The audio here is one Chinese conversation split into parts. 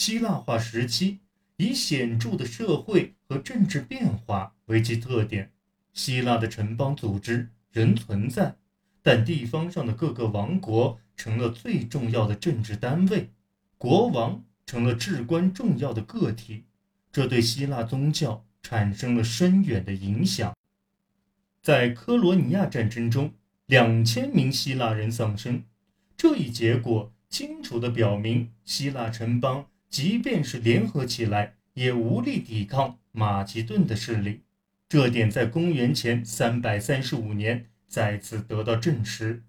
希腊化时期以显著的社会和政治变化为其特点。希腊的城邦组织仍存在，但地方上的各个王国成了最重要的政治单位，国王成了至关重要的个体。这对希腊宗教产生了深远的影响。在科罗尼亚战争中，两千名希腊人丧生。这一结果清楚地表明，希腊城邦即便是联合起来，也无力抵抗马其顿的势力。这点在公元前三百三十五年再次得到证实。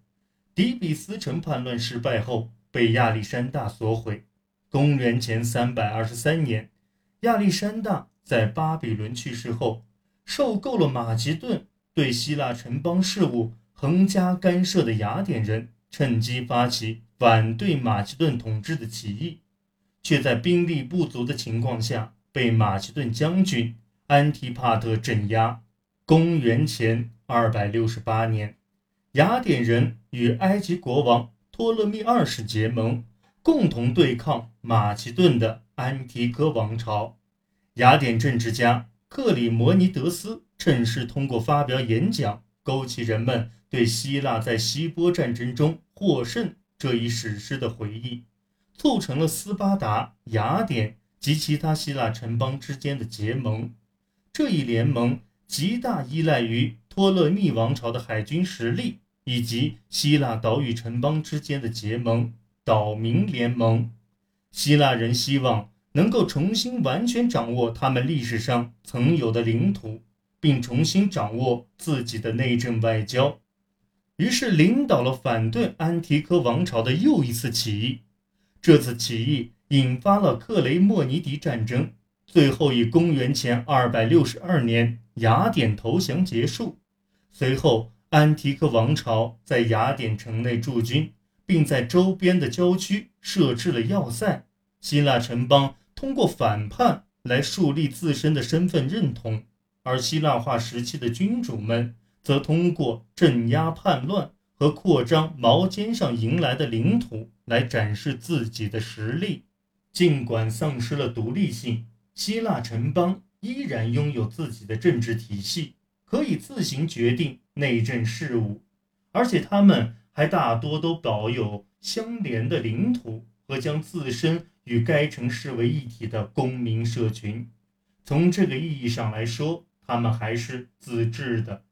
底比斯城叛乱失败后，被亚历山大所毁。公元前三百二十三年，亚历山大在巴比伦去世后，受够了马其顿。对希腊城邦事务横加干涉的雅典人趁机发起反对马其顿统治的起义，却在兵力不足的情况下被马其顿将军安提帕特镇压。公元前二百六十八年，雅典人与埃及国王托勒密二世结盟，共同对抗马其顿的安提戈王朝。雅典政治家克里摩尼德斯。趁势通过发表演讲，勾起人们对希腊在希波战争中获胜这一史诗的回忆，促成了斯巴达、雅典及其他希腊城邦之间的结盟。这一联盟极大依赖于托勒密王朝的海军实力，以及希腊岛屿城邦之间的结盟——岛民联盟。希腊人希望能够重新完全掌握他们历史上曾有的领土。并重新掌握自己的内政外交，于是领导了反对安提柯王朝的又一次起义。这次起义引发了克雷莫尼迪战争，最后以公元前262年雅典投降结束。随后，安提柯王朝在雅典城内驻军，并在周边的郊区设置了要塞。希腊城邦通过反叛来树立自身的身份认同。而希腊化时期的君主们则通过镇压叛乱和扩张毛尖上迎来的领土来展示自己的实力。尽管丧失了独立性，希腊城邦依然拥有自己的政治体系，可以自行决定内政事务，而且他们还大多都保有相连的领土和将自身与该城视为一体的公民社群。从这个意义上来说，他们还是自治的，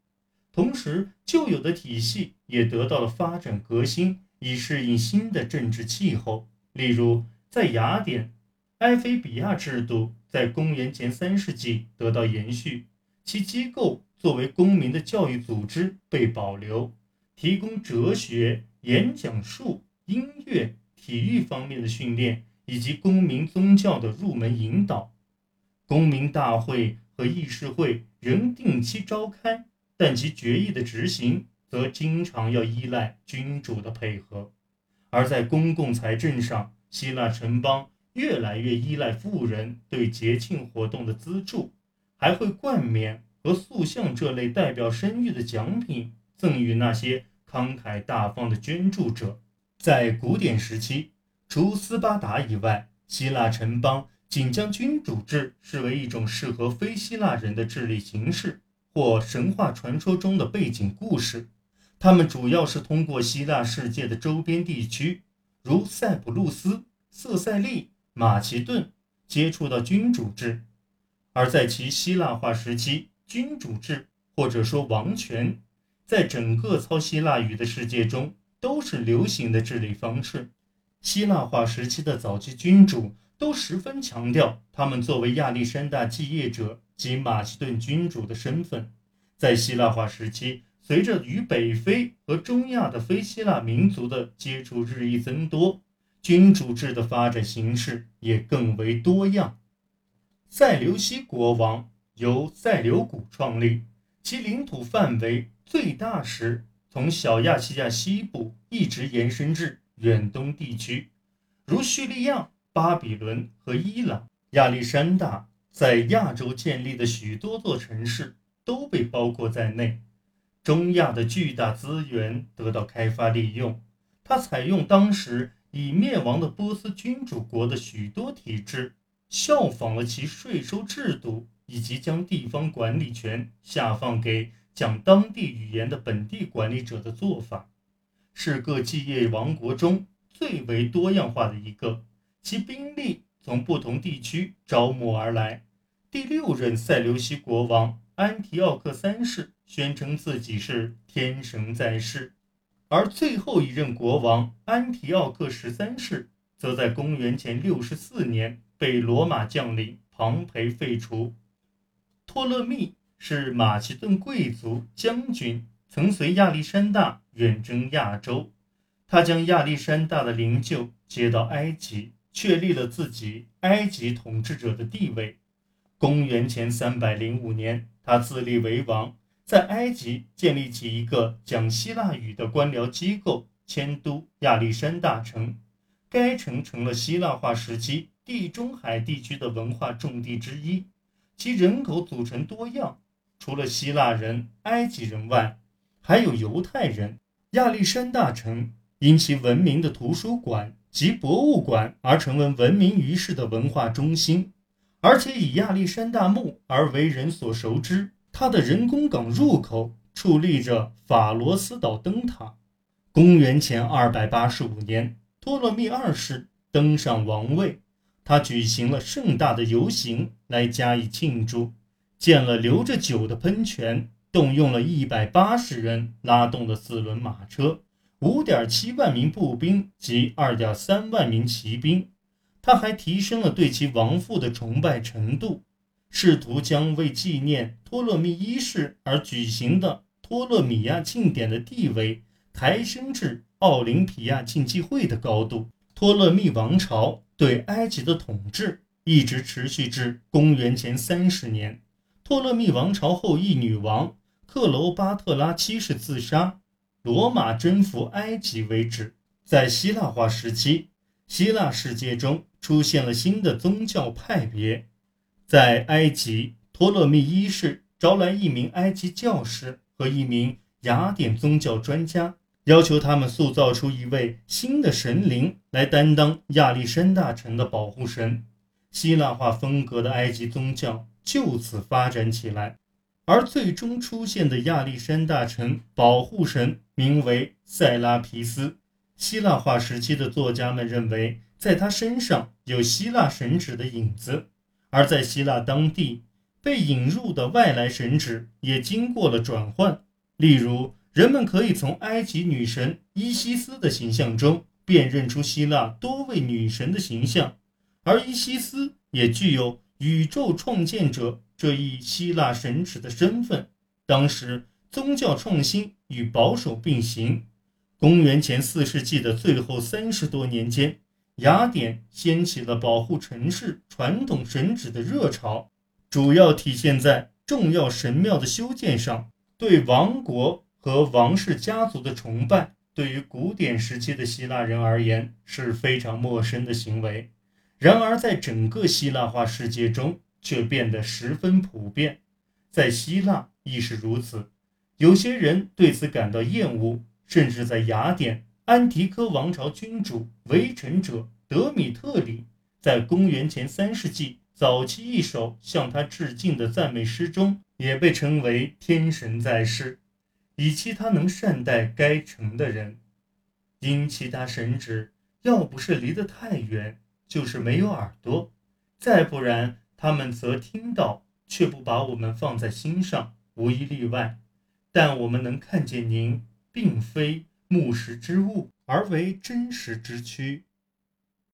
同时旧有的体系也得到了发展革新，以适应新的政治气候。例如，在雅典，埃菲比亚制度在公元前三世纪得到延续，其机构作为公民的教育组织被保留，提供哲学、演讲术、音乐、体育方面的训练，以及公民宗教的入门引导。公民大会。和议事会仍定期召开，但其决议的执行则经常要依赖君主的配合。而在公共财政上，希腊城邦越来越依赖富人对节庆活动的资助，还会冠冕和塑像这类代表声誉的奖品赠予那些慷慨大方的捐助者。在古典时期，除斯巴达以外，希腊城邦。仅将君主制视为一种适合非希腊人的治理形式，或神话传说中的背景故事。他们主要是通过希腊世界的周边地区，如塞浦路斯、色塞利、马其顿，接触到君主制。而在其希腊化时期，君主制或者说王权，在整个操希腊语的世界中都是流行的治理方式。希腊化时期的早期君主。都十分强调他们作为亚历山大继业者及马其顿君主的身份。在希腊化时期，随着与北非和中亚的非希腊民族的接触日益增多，君主制的发展形式也更为多样。塞琉西国王由塞琉古创立，其领土范围最大时从小亚细亚西部一直延伸至远东地区，如叙利亚。巴比伦和伊朗、亚历山大在亚洲建立的许多座城市都被包括在内。中亚的巨大资源得到开发利用。它采用当时已灭亡的波斯君主国的许多体制，效仿了其税收制度，以及将地方管理权下放给讲当地语言的本地管理者的做法，是各继业王国中最为多样化的一个。其兵力从不同地区招募而来。第六任塞琉西国王安提奥克三世宣称自己是天神在世。而最后一任国王安提奥克十三世，则在公元前六十四年被罗马将领庞培废除。托勒密是马其顿贵族将军，曾随亚历山大远征亚洲。他将亚历山大的灵柩接到埃及，确立了自己埃及统治者的地位。公元前三百零五年，他自立为王。在埃及建立起一个讲希腊语的官僚机构，迁都亚历山大城。该城成了希腊化时期地中海地区的文化重地之一。其人口组成多样，除了希腊人、埃及人外，还有犹太人。亚历山大城因其闻名的图书馆及博物馆而成为闻名于世的文化中心，而且以亚历山大墓而为人所熟知。它的人工港入口矗立着法罗斯岛灯塔。公元前二百八十五年，托勒密二世登上王位，他举行了盛大的游行来加以庆祝，建了流着酒的喷泉，动用了一百八十人拉动的四轮马车，五点七万名步兵及二点三万名骑兵。他还提升了对其亡父的崇拜程度。试图将为纪念托勒密一世而举行的托勒米亚庆典的地位抬升至奥林匹亚竞技会的高度。托勒密王朝对埃及的统治一直持续至公元前三十年，托勒密王朝后裔女王克罗巴特拉七世自杀，罗马征服埃及为止。在希腊化时期，希腊世界中出现了新的宗教派别。在埃及，托勒密一世招来一名埃及教师和一名雅典宗教专家，要求他们塑造出一位新的神灵来担当亚历山大城的保护神。希腊化风格的埃及宗教就此发展起来，而最终出现的亚历山大城保护神名为塞拉皮斯。希腊化时期的作家们认为，在他身上有希腊神祇的影子。而在希腊当地被引入的外来神祇也经过了转换，例如，人们可以从埃及女神伊西斯的形象中辨认出希腊多位女神的形象，而伊西斯也具有宇宙创建者这一希腊神祇的身份。当时，宗教创新与保守并行。公元前四世纪的最后三十多年间。雅典掀起了保护城市传统神祇的热潮，主要体现在重要神庙的修建上。对王国和王室家族的崇拜，对于古典时期的希腊人而言是非常陌生的行为。然而，在整个希腊化世界中却变得十分普遍，在希腊亦是如此。有些人对此感到厌恶，甚至在雅典。安提柯王朝君主围城者德米特里，在公元前三世纪早期一首向他致敬的赞美诗中，也被称为天神在世，以其他能善待该城的人。因其他神祇要不是离得太远，就是没有耳朵；再不然，他们则听到，却不把我们放在心上，无一例外。但我们能看见您，并非。目识之物，而为真实之躯。